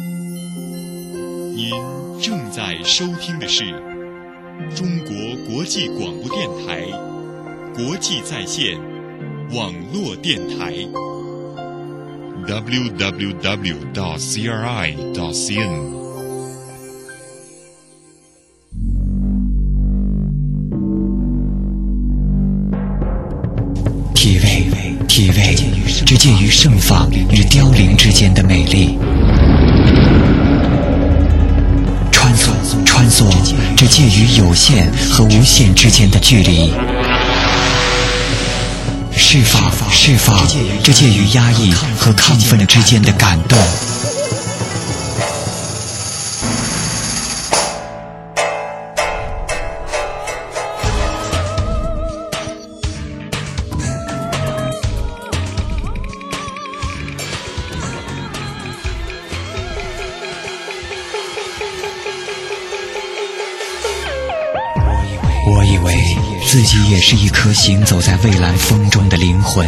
您正在收听的是中国国际广播电台国际在线网络电台。www.cri.cn。体味，体味，这介于盛放与凋零之间的美丽；介于有限和无限之间的距离；释放，释放，这介于压抑和亢奋之间的感动。是一颗行走在蔚蓝风中的灵魂，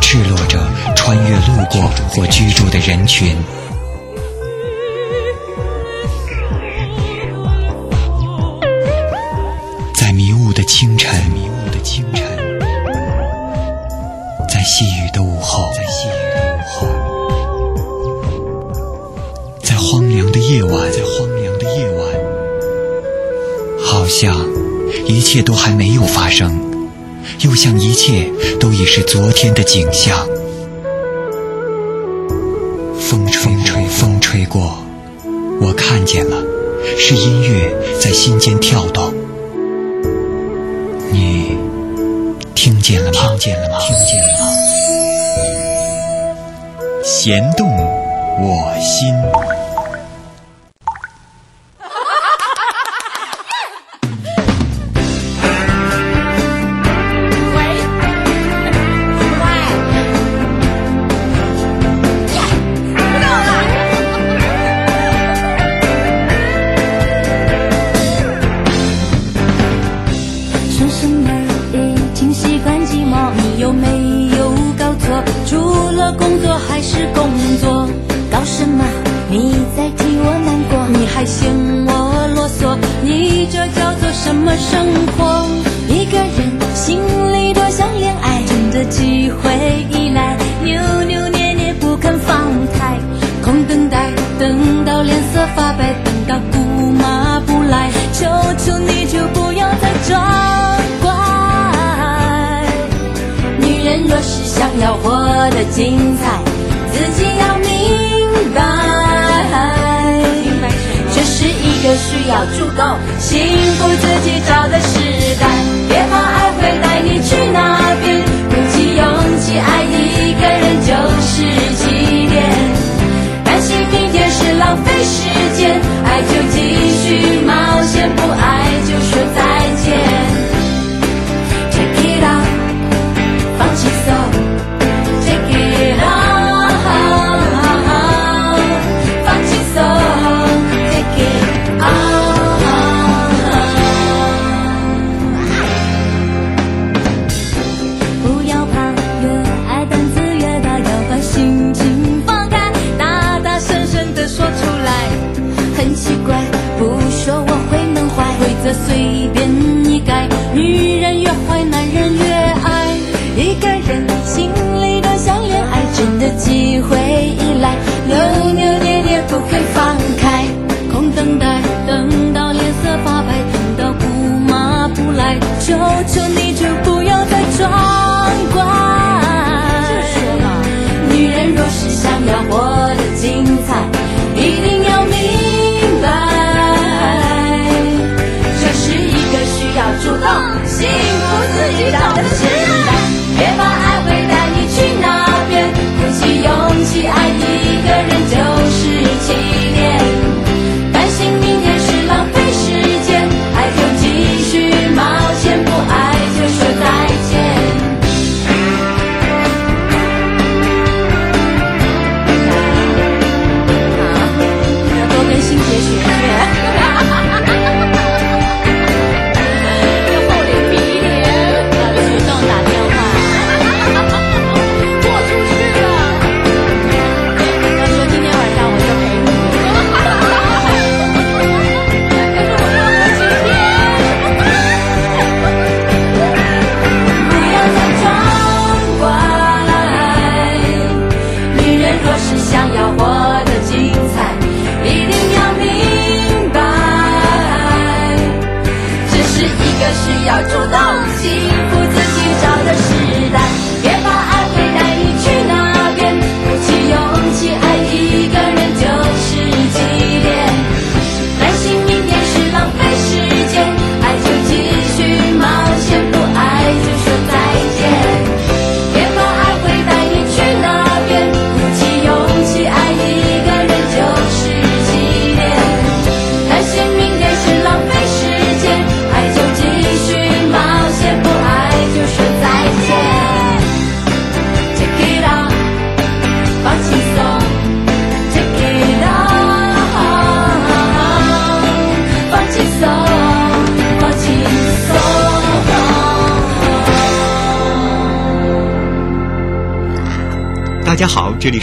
赤裸着穿越路过或居住的人群。在迷雾的清晨，迷雾的清晨，在细雨的午后，在细雨的午后，在荒凉的夜晚，在荒凉的夜晚，好像一切都还没有发生，又像一切都已是昨天的景象。风吹吹，风吹过，我看见了，是音乐在心间跳动。你听见了吗？听见了吗？听见了吗？弦动我心。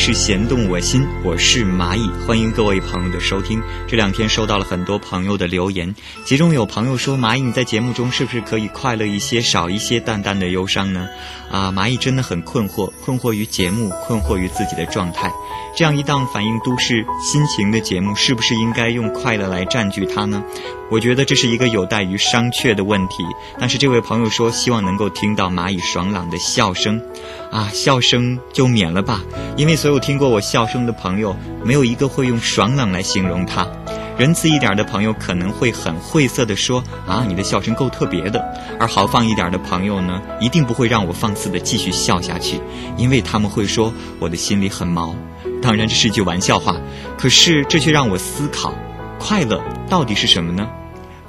是咸动物心，我是蚂蚁，欢迎各位朋友的收听。这两天收到了很多朋友的留言，其中有朋友说：“蚂蚁，你在节目中是不是可以快乐一些，少一些淡淡的忧伤呢？”啊，蚂蚁真的很困惑，困惑于节目，困惑于自己的状态。这样一档反映都市心情的节目，是不是应该用快乐来占据它呢？我觉得这是一个有待于商榷的问题。但是这位朋友说，希望能够听到蚂蚁爽朗的笑声，啊，笑声就免了吧，因为所有听过我笑声的朋友，没有一个会用爽朗来形容他。仁慈一点的朋友可能会很晦涩地说：“啊，你的笑声够特别的。”而豪放一点的朋友呢，一定不会让我放肆地继续笑下去，因为他们会说我的心里很毛。当然，这是句玩笑话，可是这却让我思考：快乐到底是什么呢？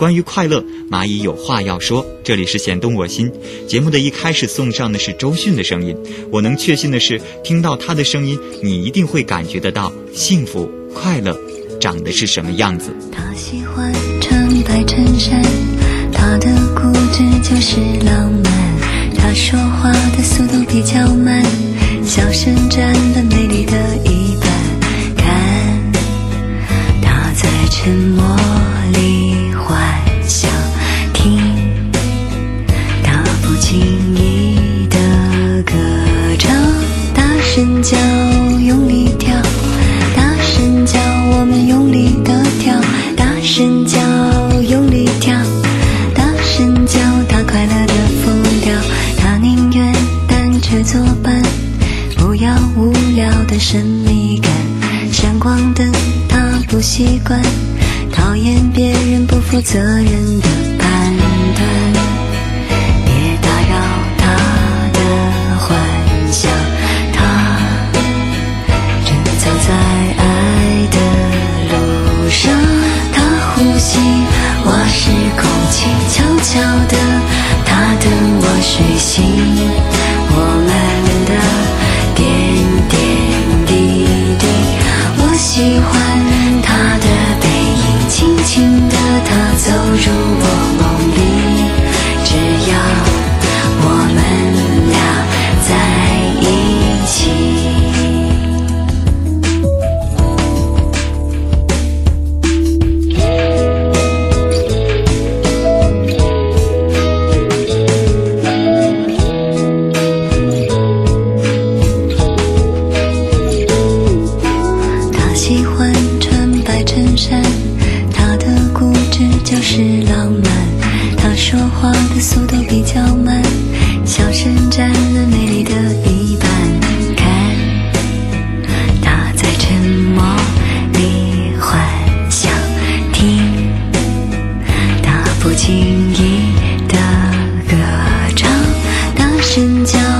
关于快乐，蚂蚁有话要说。这里是弦动我心节目的一开始送上的是周迅的声音。我能确信的是，听到他的声音，你一定会感觉得到幸福、快乐长得是什么样子。他喜欢穿白衬衫，他的固执就是浪漫。他说话的速度比较慢，笑声占了美丽的一半。看，他在沉默轻易的歌唱，大声叫，用力跳，大声叫，我们用力的跳，大声叫，用力跳，大声叫，他快乐的疯掉，他宁愿单车作伴，不要无聊的神秘感，闪光灯他不习惯，讨厌别人不负责任。真假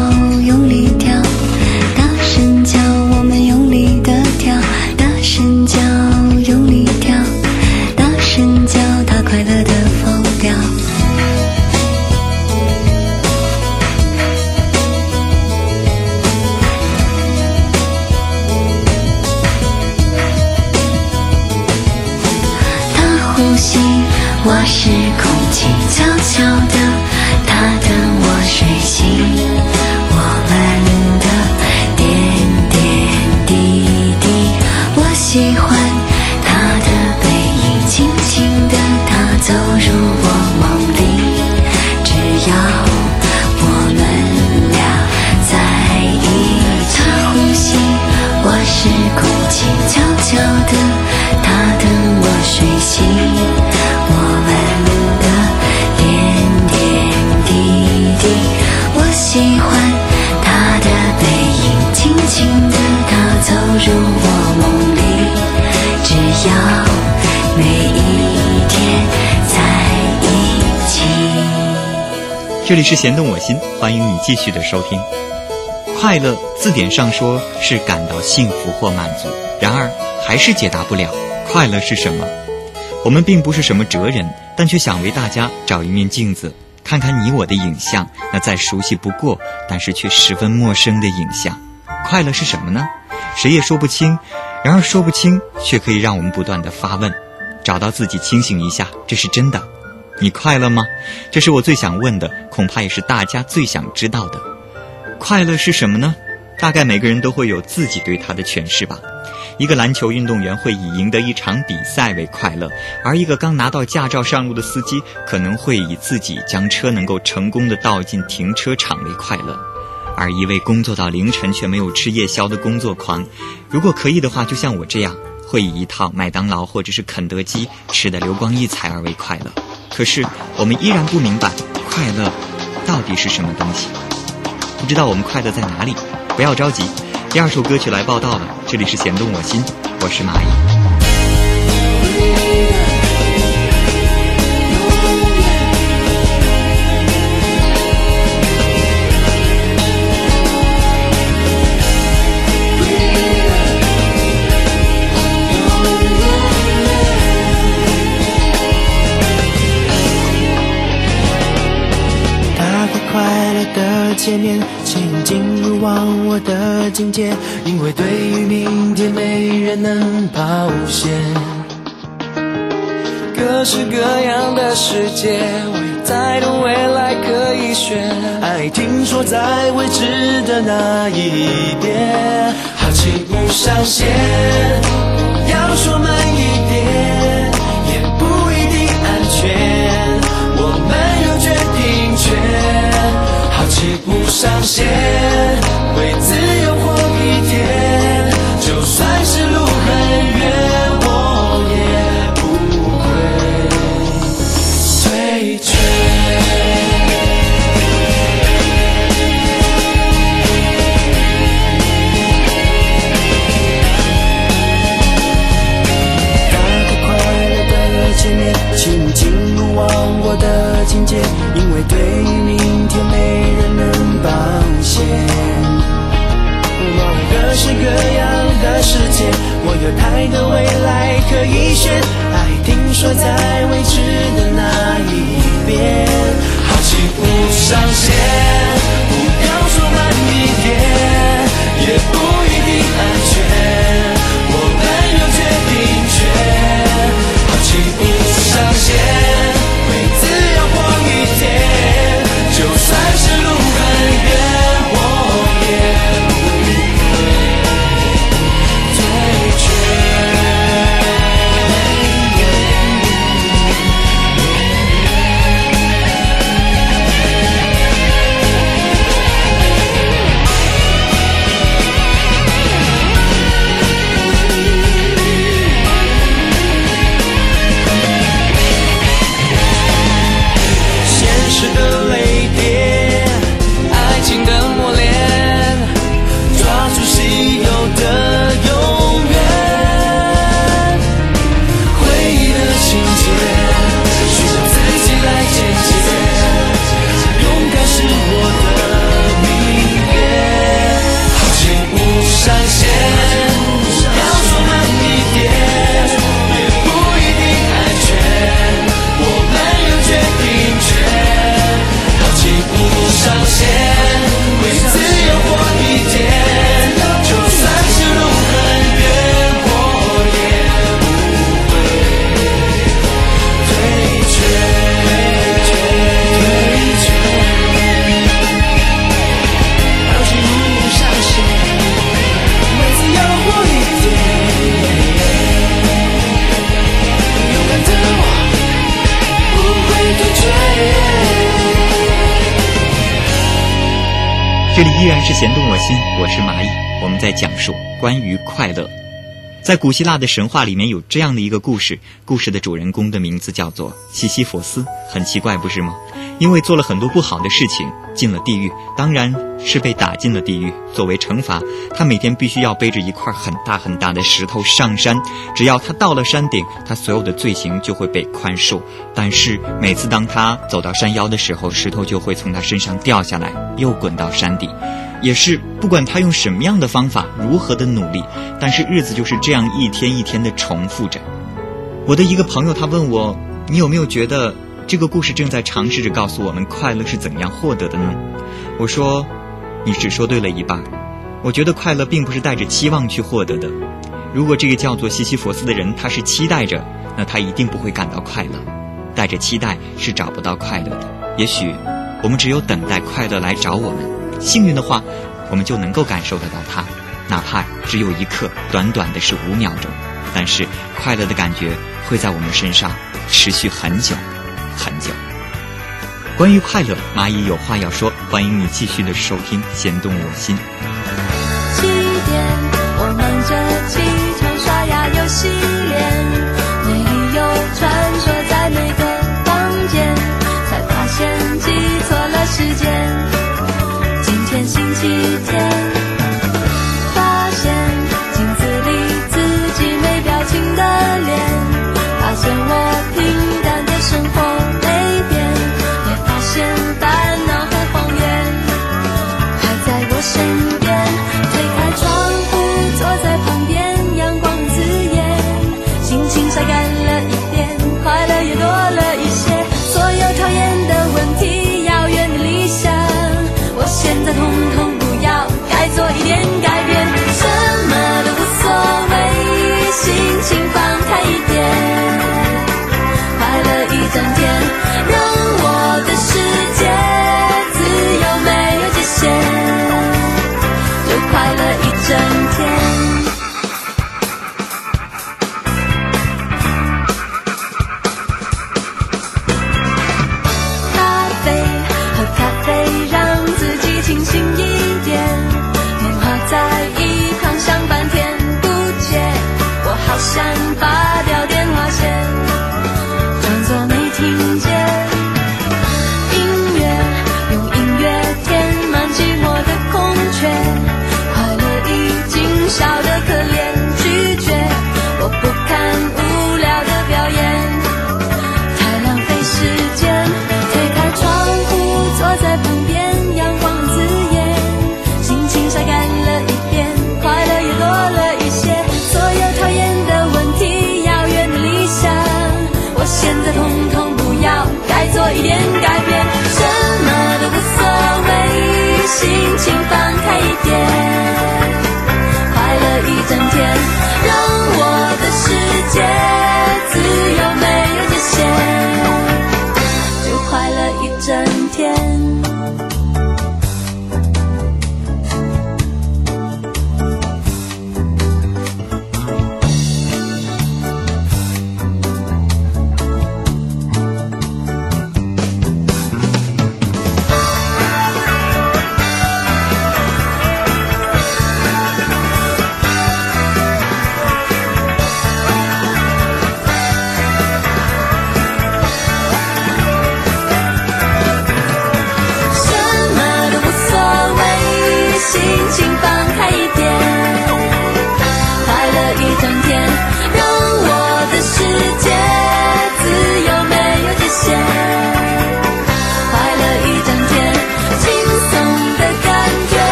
这里是弦动我心，欢迎你继续的收听。快乐字典上说是感到幸福或满足，然而还是解答不了快乐是什么。我们并不是什么哲人，但却想为大家找一面镜子，看看你我的影像，那再熟悉不过，但是却十分陌生的影像。快乐是什么呢？谁也说不清。然而说不清，却可以让我们不断的发问，找到自己，清醒一下，这是真的。你快乐吗？这是我最想问的，恐怕也是大家最想知道的。快乐是什么呢？大概每个人都会有自己对它的诠释吧。一个篮球运动员会以赢得一场比赛为快乐，而一个刚拿到驾照上路的司机可能会以自己将车能够成功的倒进停车场为快乐，而一位工作到凌晨却没有吃夜宵的工作狂，如果可以的话，就像我这样，会以一套麦当劳或者是肯德基吃的流光溢彩而为快乐。可是我们依然不明白快乐到底是什么东西。不知道我们快乐在哪里？不要着急，第二首歌曲来报道了。这里是弦动我心，我是蚂蚁。乐的界面，请进入忘我的境界，因为对于明天没人能保险。各式各样的世界，未太多未来可以选。爱听说在未知的那一边，好奇不上线，要说在古希腊的神话里面有这样的一个故事，故事的主人公的名字叫做西西弗斯，很奇怪，不是吗？因为做了很多不好的事情，进了地狱，当然是被打进了地狱。作为惩罚，他每天必须要背着一块很大很大的石头上山。只要他到了山顶，他所有的罪行就会被宽恕。但是每次当他走到山腰的时候，石头就会从他身上掉下来，又滚到山底。也是不管他用什么样的方法，如何的努力，但是日子就是这样一天一天的重复着。我的一个朋友他问我，你有没有觉得？这个故事正在尝试着告诉我们快乐是怎样获得的呢？我说，你只说对了一半。我觉得快乐并不是带着期望去获得的。如果这个叫做西西弗斯的人他是期待着，那他一定不会感到快乐。带着期待是找不到快乐的。也许我们只有等待快乐来找我们。幸运的话，我们就能够感受得到它，哪怕只有一刻，短短的是五秒钟。但是快乐的感觉会在我们身上持续很久。很久。关于快乐，蚂蚁有话要说，欢迎你继续的收听《弦动我心》。七点，我忙着起床刷牙游戏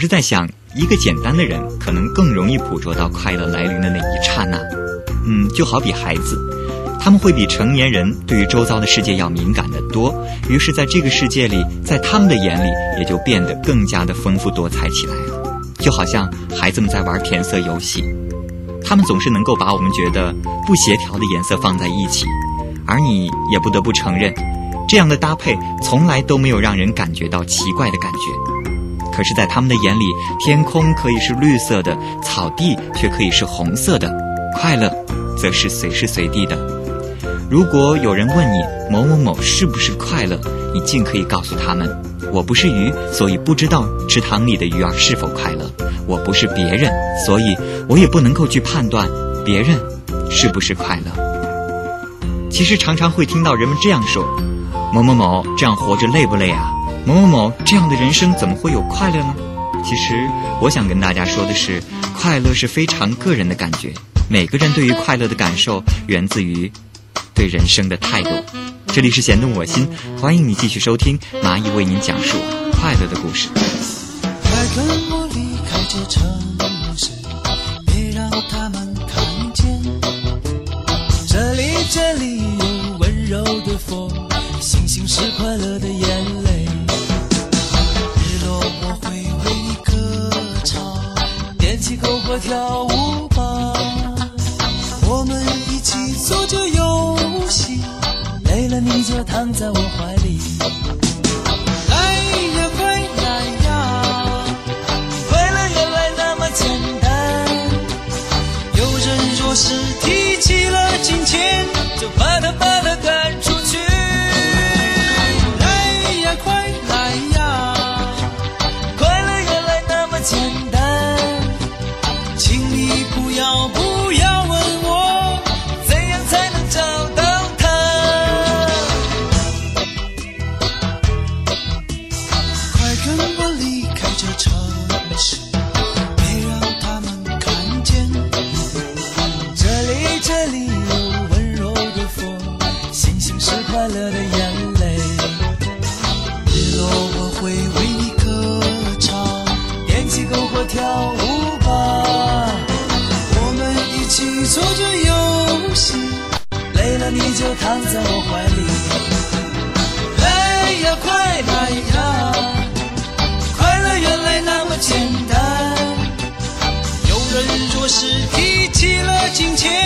是在想，一个简单的人可能更容易捕捉到快乐来临的那一刹那。嗯，就好比孩子，他们会比成年人对于周遭的世界要敏感得多。于是，在这个世界里，在他们的眼里，也就变得更加的丰富多彩起来了。就好像孩子们在玩填色游戏，他们总是能够把我们觉得不协调的颜色放在一起，而你也不得不承认，这样的搭配从来都没有让人感觉到奇怪的感觉。可是，在他们的眼里，天空可以是绿色的，草地却可以是红色的，快乐则是随时随地的。如果有人问你某某某是不是快乐，你尽可以告诉他们：我不是鱼，所以不知道池塘里的鱼儿是否快乐；我不是别人，所以我也不能够去判断别人是不是快乐。其实常常会听到人们这样说：某某某这样活着累不累啊？某某某这样的人生怎么会有快乐呢？其实我想跟大家说的是，快乐是非常个人的感觉，每个人对于快乐的感受源自于。对人生的态度。这里是弦动我心，欢迎你继续收听蚂蚁为您讲述快乐的故事。快跟我离开这城市，别让他们看见。这里，这里有温柔的风，星星是快乐的眼起篝火跳舞吧。我们一起做着游戏，累了你就躺在我怀里。来呀，快来呀，快乐原来那么简单。有人若是别让他们看见这里这里有温柔的风星星是快乐的眼泪。日落我会为你歌唱点起篝火跳舞吧。我们一起做着游戏累了你就躺在我怀里。起了金钱，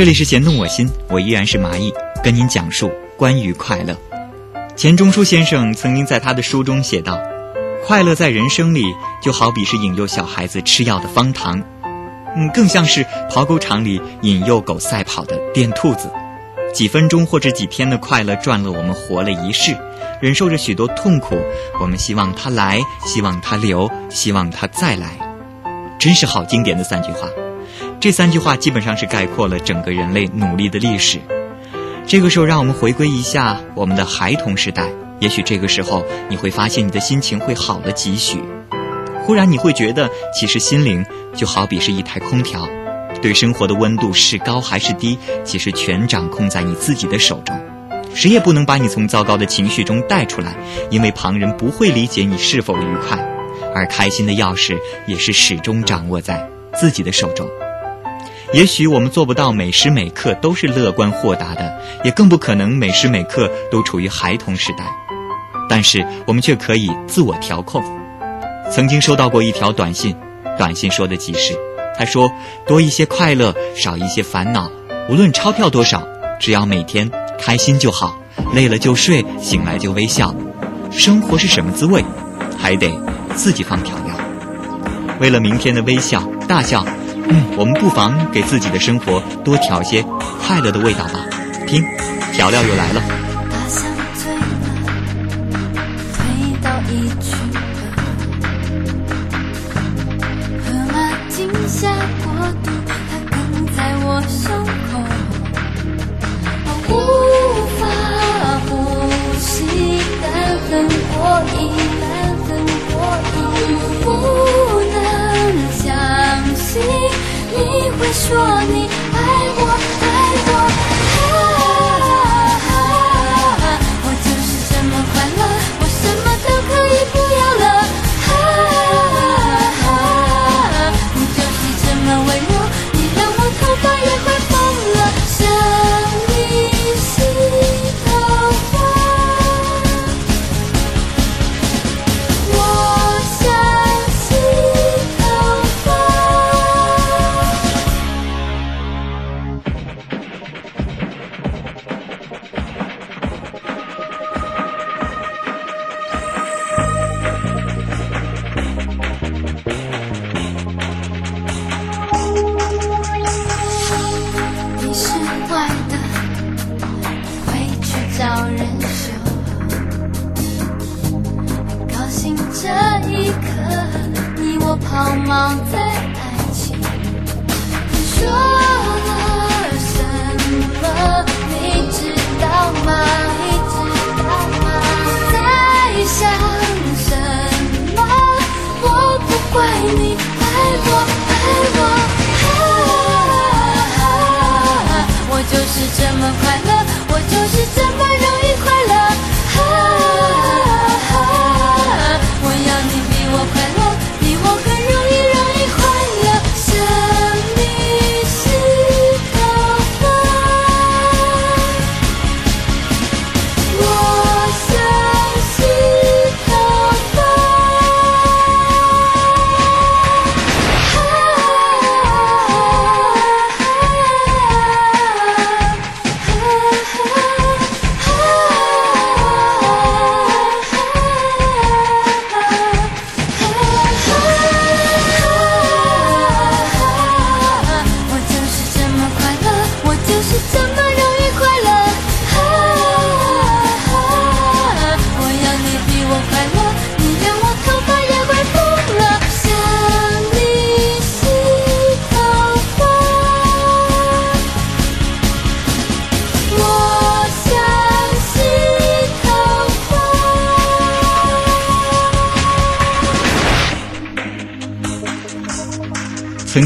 这里是弦动我心，我依然是蚂蚁，跟您讲述关于快乐。钱钟书先生曾经在他的书中写道：“快乐在人生里，就好比是引诱小孩子吃药的方糖，嗯，更像是跑狗场里引诱狗赛跑的电兔子。几分钟或者几天的快乐赚了我们活了一世，忍受着许多痛苦，我们希望它来，希望它留，希望它再来。真是好经典的三句话。这三句话基本上是概括了整个人类努力的历史。这个时候，让我们回归一下我们的孩童时代，也许这个时候你会发现你的心情会好了几许。忽然你会觉得，其实心灵就好比是一台空调，对生活的温度是高还是低，其实全掌控在你自己的手中。谁也不能把你从糟糕的情绪中带出来，因为旁人不会理解你是否愉快，而开心的钥匙也是始终掌握在自己的手中。也许我们做不到每时每刻都是乐观豁达的，也更不可能每时每刻都处于孩童时代。但是我们却可以自我调控。曾经收到过一条短信，短信说的极是：他说，多一些快乐，少一些烦恼，无论钞票多少，只要每天开心就好。累了就睡，醒来就微笑。生活是什么滋味，还得自己放调料。为了明天的微笑大笑，我们不妨给自己的生活多调些快乐的味道吧。听，调料又来了。说你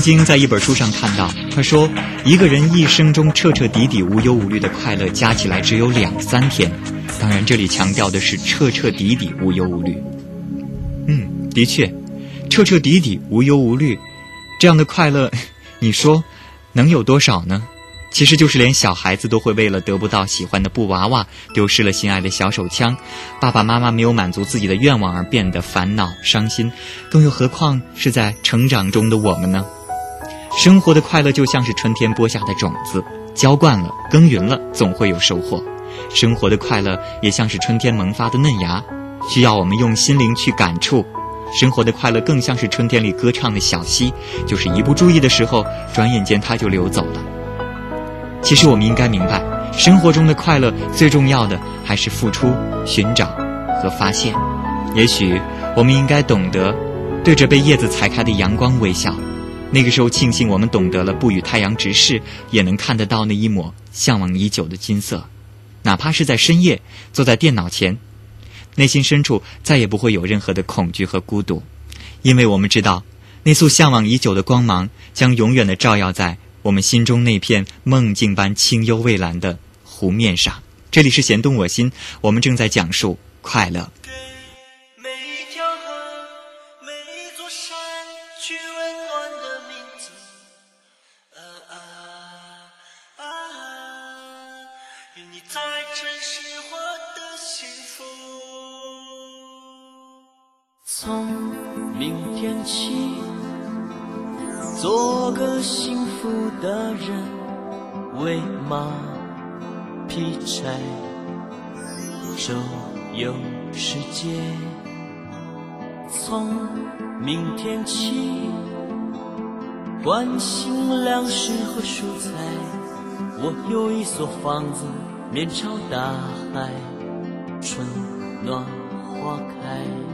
经在一本书上看到，他说，一个人一生中彻彻底底无忧无虑的快乐加起来只有两三天。当然，这里强调的是彻彻底底无忧无虑。嗯，的确，彻彻底底无忧无虑，这样的快乐，你说能有多少呢？其实就是连小孩子都会为了得不到喜欢的布娃娃，丢失了心爱的小手枪，爸爸妈妈没有满足自己的愿望而变得烦恼伤心，更又何况是在成长中的我们呢？生活的快乐就像是春天播下的种子，浇灌了，耕耘了，总会有收获。生活的快乐也像是春天萌发的嫩芽，需要我们用心灵去感触。生活的快乐更像是春天里歌唱的小溪，就是一不注意的时候，转眼间它就流走了。其实我们应该明白，生活中的快乐最重要的还是付出、寻找和发现。也许我们应该懂得，对着被叶子踩开的阳光微笑。那个时候，庆幸我们懂得了不与太阳直视，也能看得到那一抹向往已久的金色。哪怕是在深夜，坐在电脑前，内心深处再也不会有任何的恐惧和孤独，因为我们知道，那束向往已久的光芒将永远的照耀在我们心中那片梦境般清幽蔚蓝的湖面上。这里是弦动我心，我们正在讲述快乐。的人，为马劈柴，周游世界。从明天起，关心粮食和蔬菜。我有一所房子，面朝大海，春暖花开。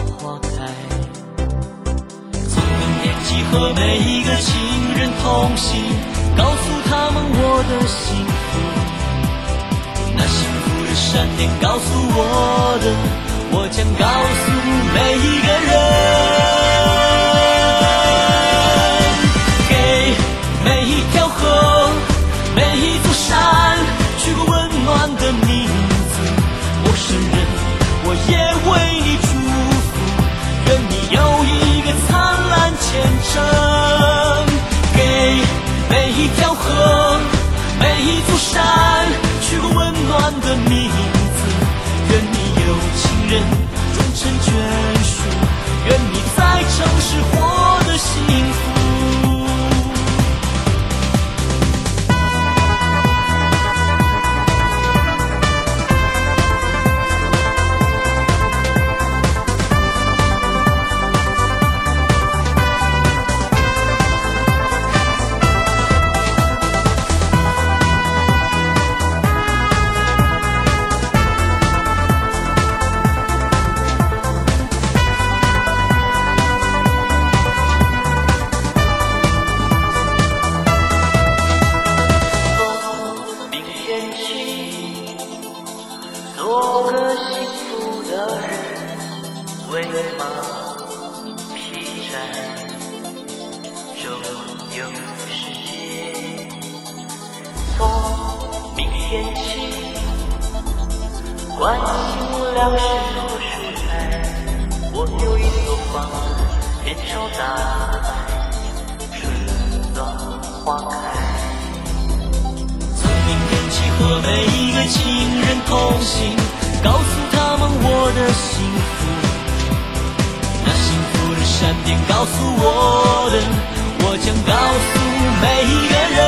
你和每一个亲人同行，告诉他们我的幸福。那幸福的闪电告诉我的，我将告诉每一个人。天真。给每一条河，每一座山，取个温暖的名字。愿你有情人终成眷属，愿你在城市活做个幸福的人，为马劈柴，周游世界。从明天起，关心粮食和蔬菜。我有一所房子，面朝大海，春暖花开。和每一个亲人同行，告诉他们我的幸福。那幸福的闪电告诉我的，我将告诉每一个人。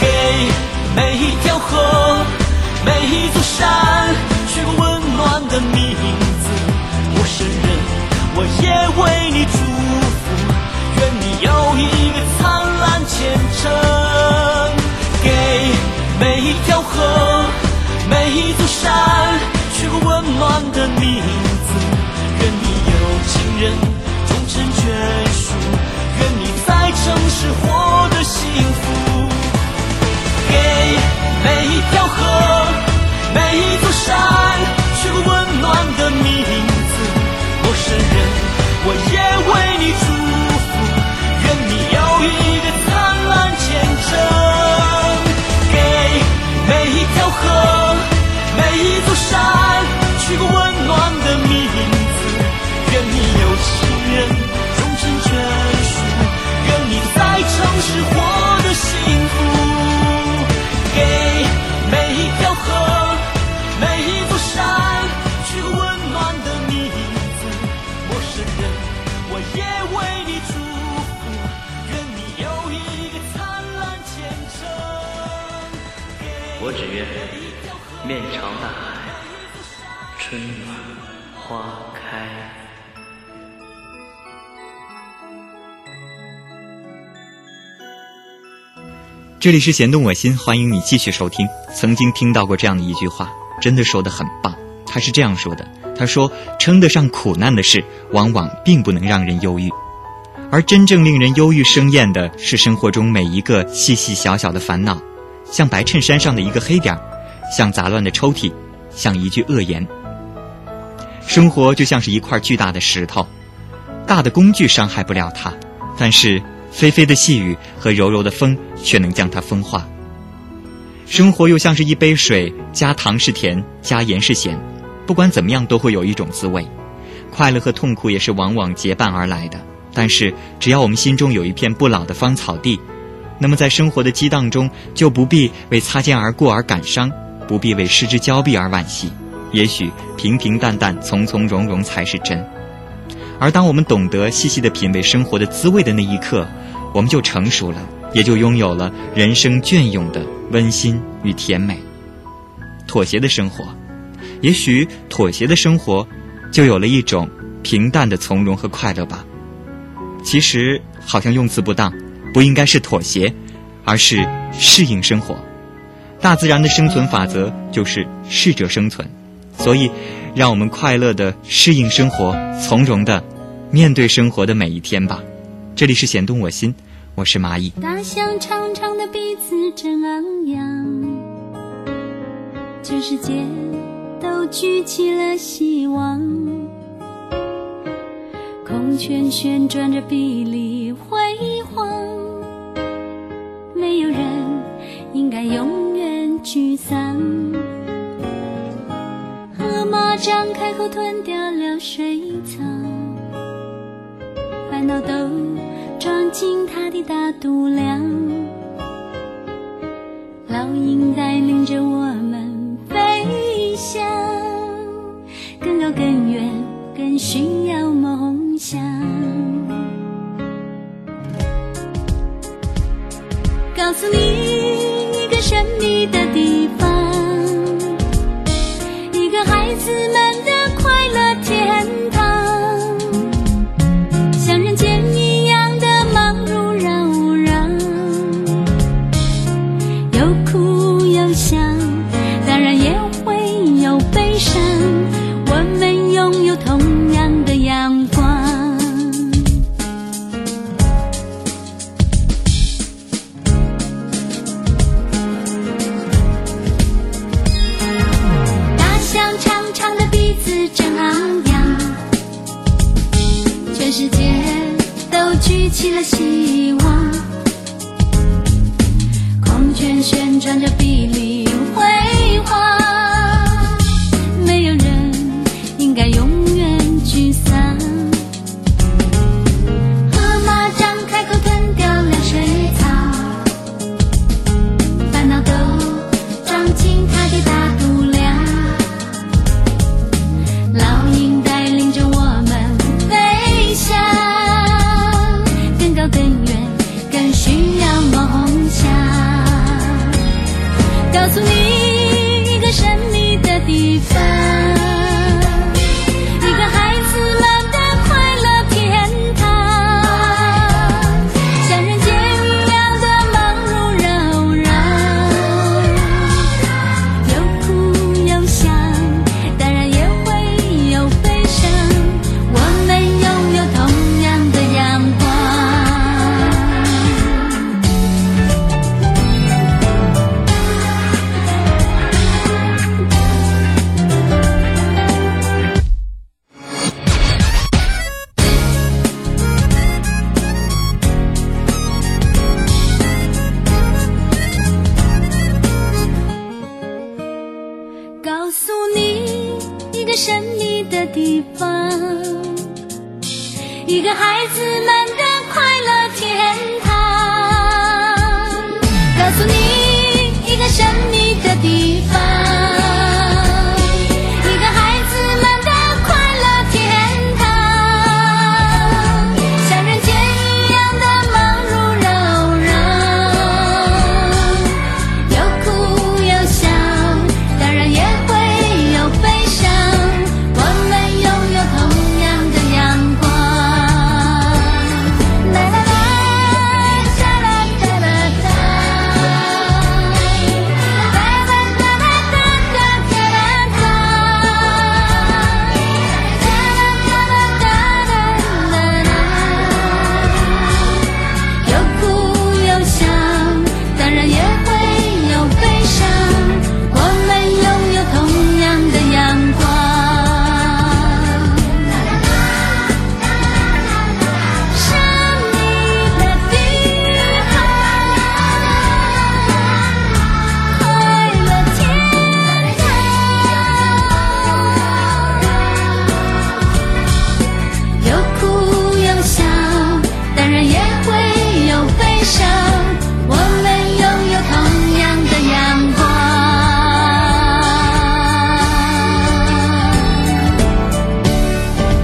给每一条河，每一座山，灿烂前程。给每一条河，每一座山，取个温暖的名字。愿你有情人终成眷属，愿你在城市活得幸福。给每一条河，每一座山，这里是弦动我心，欢迎你继续收听。曾经听到过这样的一句话，真的说的很棒。他是这样说的：他说：“称得上苦难的事，往往并不能让人忧郁，而真正令人忧郁生厌的是生活中每一个细细小小的烦恼，像白衬衫上的一个黑点儿，像杂乱的抽屉，像一句恶言。生活就像是一块巨大的石头，大的工具伤害不了它，但是霏霏的细雨和柔柔的风却能将它风化。生活又像是一杯水，加糖是甜，加盐是咸。”不管怎么样，都会有一种滋味。快乐和痛苦也是往往结伴而来的。但是，只要我们心中有一片不老的芳草地，那么在生活的激荡中，就不必为擦肩而过而感伤，不必为失之交臂而惋惜。也许平平淡淡、从从容容才是真。而当我们懂得细细的品味生活的滋味的那一刻，我们就成熟了，也就拥有了人生隽永的温馨与甜美。妥协的生活。也许妥协的生活，就有了一种平淡的从容和快乐吧。其实好像用词不当，不应该是妥协，而是适应生活。大自然的生存法则就是适者生存，所以让我们快乐的适应生活，从容的面对生活的每一天吧。这里是弦动我心，我是蚂蚁。大象长长的鼻子正昂扬，全世界。都举起了希望，孔雀旋转着碧丽辉煌，没有人应该永远沮丧。张开口吞掉了水草，烦恼都装进它的大肚量。老鹰带领着我们飞翔。更高更远，更需要梦想。告诉你一个神秘的地方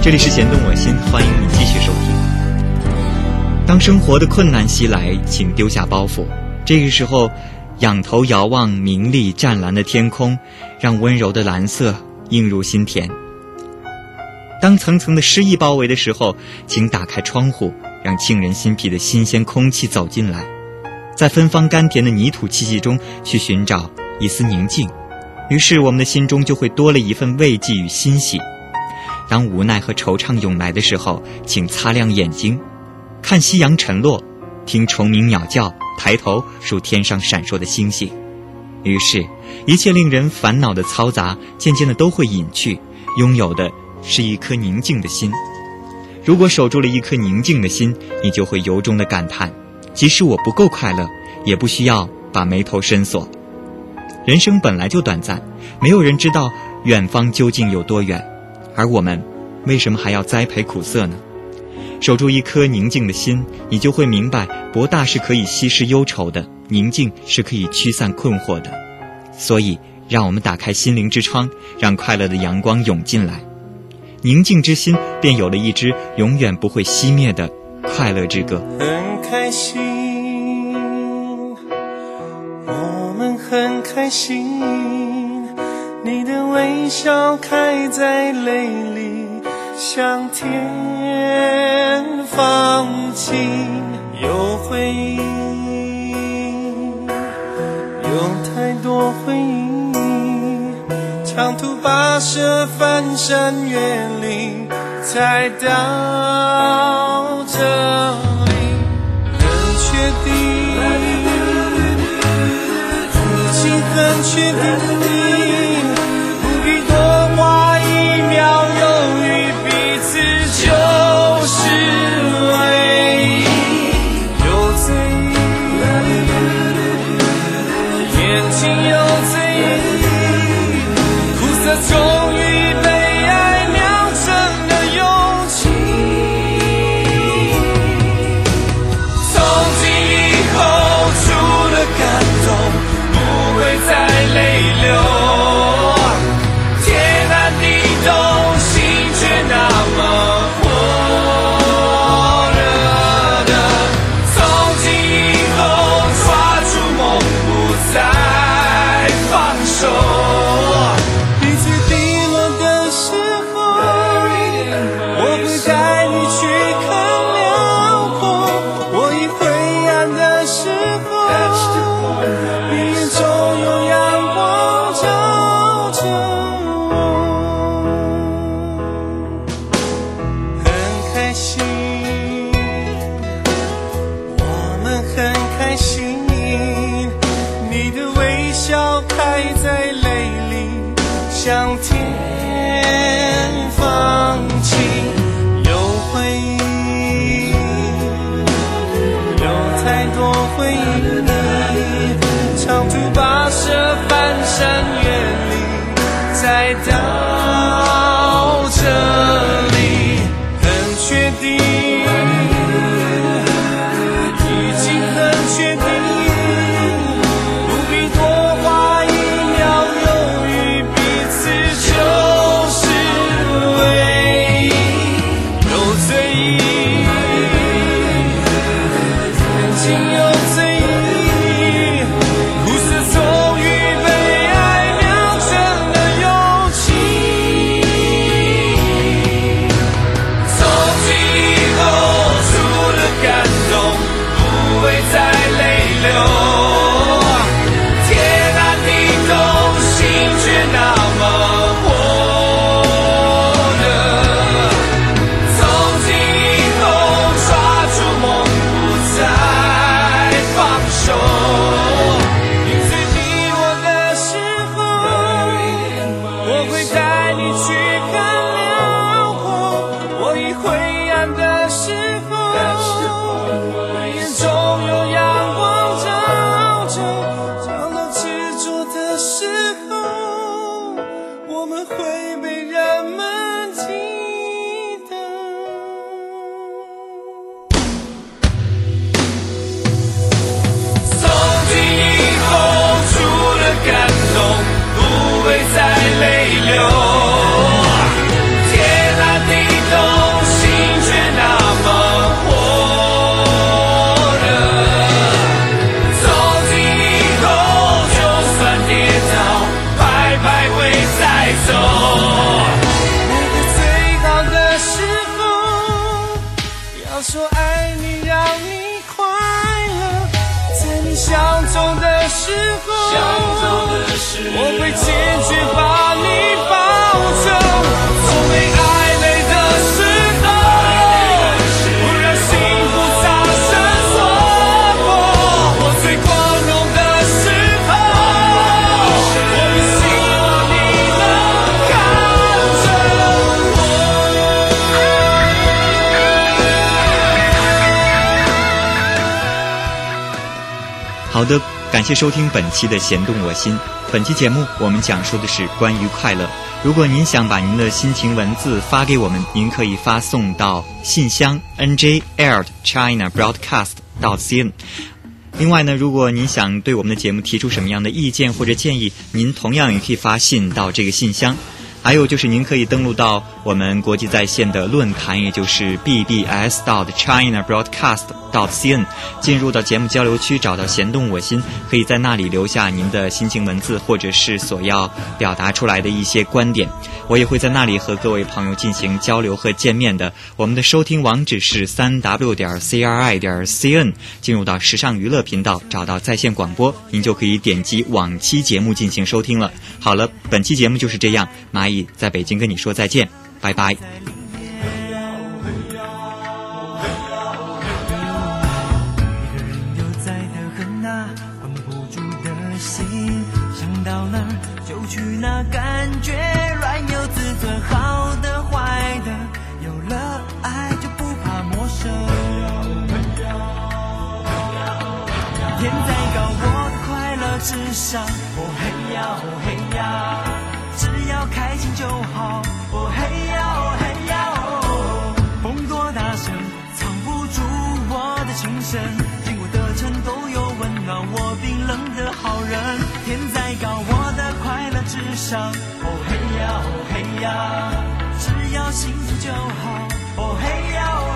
这里是弦动我心，欢迎你继续收听。当生活的困难袭来，请丢下包袱。这个时候，仰头遥望明丽湛蓝的天空，让温柔的蓝色映入心田。当层层的诗意包围的时候，请打开窗户，让沁人心脾的新鲜空气走进来，在芬芳甘甜的泥土气息中去寻找一丝宁静，于是我们的心中就会多了一份慰藉与欣喜。当无奈和惆怅涌来的时候，请擦亮眼睛，看夕阳沉落，听虫鸣鸟叫，抬头数天上闪烁的星星。于是，一切令人烦恼的嘈杂渐渐的都会隐去，拥有的是一颗宁静的心。如果守住了一颗宁静的心，你就会由衷的感叹：即使我不够快乐，也不需要把眉头深锁。人生本来就短暂，没有人知道远方究竟有多远。而我们，为什么还要栽培苦涩呢？守住一颗宁静的心，你就会明白，博大是可以稀释忧愁的，宁静是可以驱散困惑的。所以，让我们打开心灵之窗，让快乐的阳光涌进来，宁静之心便有了一支永远不会熄灭的快乐之歌。很开心，我们很开心。你的微笑开在泪里，向天放晴。有回忆，有太多回忆，长途跋涉，翻山越岭，才到这里。很确定，已经很确定。要有。感谢收听本期的《弦动我心》。本期节目我们讲述的是关于快乐。如果您想把您的心情文字发给我们，您可以发送到信箱 n j air china broadcast 到 cn。另外呢，如果您想对我们的节目提出什么样的意见或者建议，您同样也可以发信到这个信箱。还有就是，您可以登录到我们国际在线的论坛，也就是 bbs dot china broadcast dot cn，进入到节目交流区，找到“弦动我心”，可以在那里留下您的心情文字，或者是所要表达出来的一些观点。我也会在那里和各位朋友进行交流和见面的。我们的收听网址是三 w 点 cri 点 cn，进入到时尚娱乐频道，找到在线广播，您就可以点击往期节目进行收听了。好了，本期节目就是这样，马在北京跟你说再见，拜拜。天再高，我快乐至上。哦嘿呀嘿呀，就好。哦嘿呀哦嘿呀哦，风多大声，藏不住我的情深。经过的城都有温暖我冰冷的好人。天再高，我的快乐至上。哦嘿呀哦嘿呀，只要幸福就好。哦嘿呀哦